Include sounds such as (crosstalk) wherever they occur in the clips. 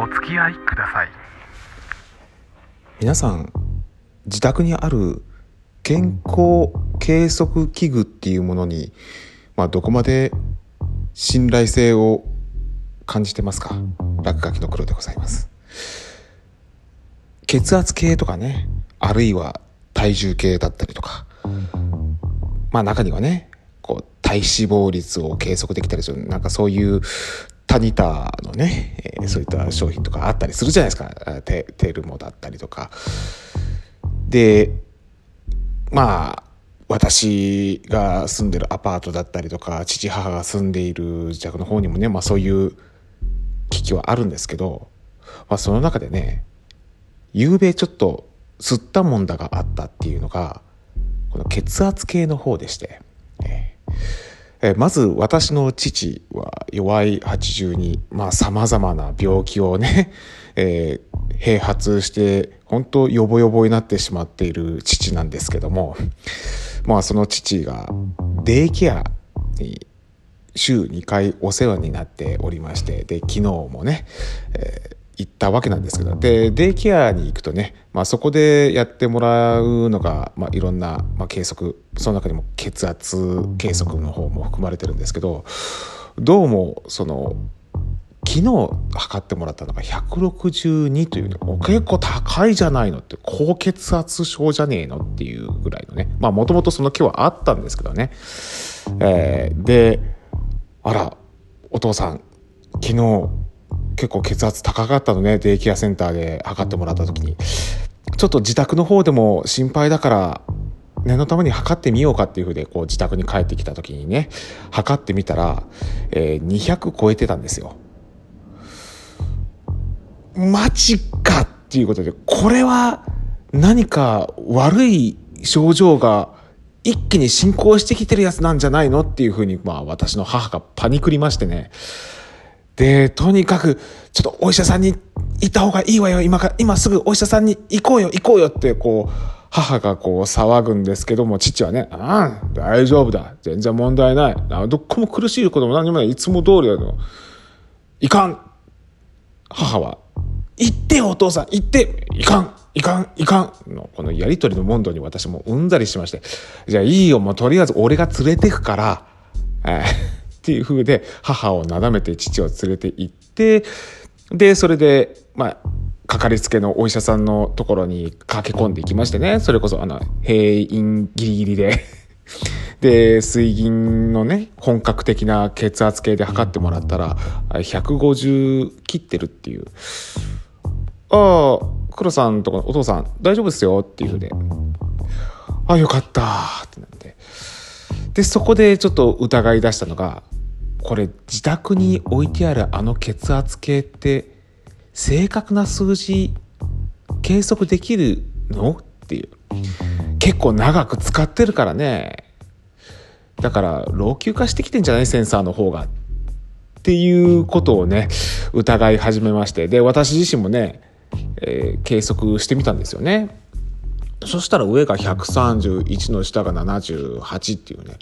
お付き合いください。皆さん自宅にある健康計測器具っていうものに、まあ、どこまで信頼性を感じてますか？落書きの黒でございます。血圧計とかねあるいは体重計だったりとかまあ中にはねこう体脂肪率を計測できたりするなんかそういうタニタのね、えーそういった商品とかあったりするじゃないですか。あテテルモだったりとか。でまあ私が住んでるアパートだったりとか父母が住んでいる自宅の方にもね、まあ、そういう機器はあるんですけど、まあ、その中でね夕べちょっと吸ったもんだがあったっていうのがこの血圧計の方でして、えーえまず私の父は弱い80にまあさまざまな病気をね、(laughs) えー併発して本当ヨボヨボになってしまっている父なんですけどもまあその父がデイケアに週2回お世話になっておりましてで昨日もね、えー行ったわけなんですけどでデイケアに行くとね、まあ、そこでやってもらうのが、まあ、いろんな、まあ、計測その中にも血圧計測の方も含まれてるんですけどどうもその昨日測ってもらったのが162というね結構高いじゃないのって高血圧症じゃねえのっていうぐらいのねまあもともとその気はあったんですけどね、えーであらお父さん昨日結構血圧高かったのねデイケアセンターで測ってもらった時にちょっと自宅の方でも心配だから念のために測ってみようかっていうふうでこう自宅に帰ってきた時にね測ってみたら、えー200超えてたんですよ。マジかっていうことでこれは何か悪い症状が一気に進行してきてるやつなんじゃないのっていうふうにまあ私の母がパニクりましてねでとにかくちょっとお医者さんに行った方がいいわよ。今か今すぐお医者さんに行こうよ。行こうよってこう母がこう騒ぐんですけども父はね「ああ大丈夫だ。全然問題ない。あどっこも苦しいことも何もない。いつも通りだよいかん母は「行ってよお父さん。行っていかん。いかんいかん」のこのやり取りの問答に私もうんざりしまして「じゃあいいよ。もうとりあえず俺が連れてくから」えーっていう風で母をなだめて父を連れて行ってでそれでまあかかりつけのお医者さんのところに駆け込んでいきましてね。それこそあの閉院ギリギリで。(laughs) で水銀のね本格的な血圧計で測ってもらったら150切ってるっていう。ああ黒さんとかお父さん大丈夫ですよっていう風で。あよかったってなって。でそこでちょっと疑い出したのがこれ自宅に置いてあるあの血圧計って正確な数字計測できるの？っていう。結構長く使ってるからね。だから老朽化してきてんじゃないセンサーの方がっていうことをね疑い始めまして。で私自身もね、えー計測してみたんですよね。そしたら上が131の下が78っていうね。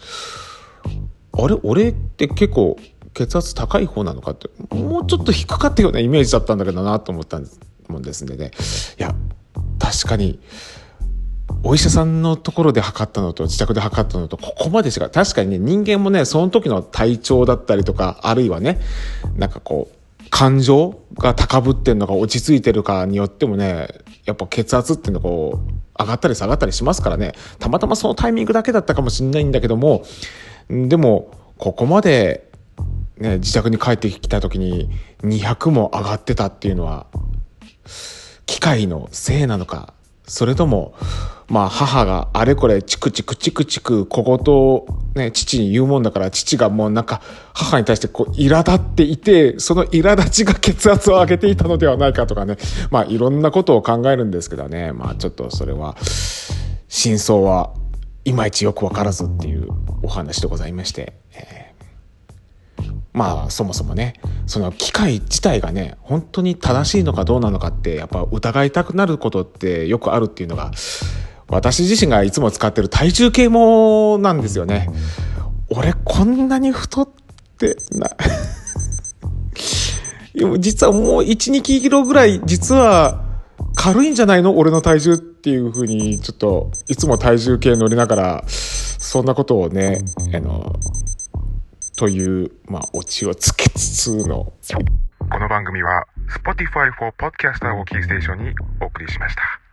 あれ俺って結構血圧高い方なのかってもうちょっと低かったようなイメージだったんだけどなと思ったもんですんでねいや確かにお医者さんのところで測ったのと自宅で測ったのとここまで違う確かにね人間もねその時の体調だったりとかあるいはねなんかこう感情が高ぶってんのか落ち着いてるかによってもねやっぱ血圧っていうのがこう上がったり下がったりしますからね。たまたまそのタイミングだけだったかもしれないんだけどもでもここまで、ね、自宅に帰ってきた時に200も上がってたっていうのは機械のせいなのかそれともまあ母があれこれチクチクチクチク小言をね父に言うもんだから父がもうなんか母に対してこう苛立っていてその苛立ちが血圧を上げていたのではないかとかねまあいろんなことを考えるんですけどね。まあちょっとそれは真相はいまいちよくわからずっていうお話でございまして、えーまあそもそもねその機械自体がね本当に正しいのかどうなのかってやっぱ疑いたくなることってよくあるっていうのが私自身がいつも使ってる体重計もなんですよね。俺こんなに太ってな (laughs) 実はもう1、2キロぐらい、実は軽いんじゃないの俺の体重っていうふうに、ちょっと、いつも体重計乗りながら、そんなことをね、あの、という、まあ、オチをつけつつの。この番組は、Spotify for Podcaster をキーステーションにお送りしました。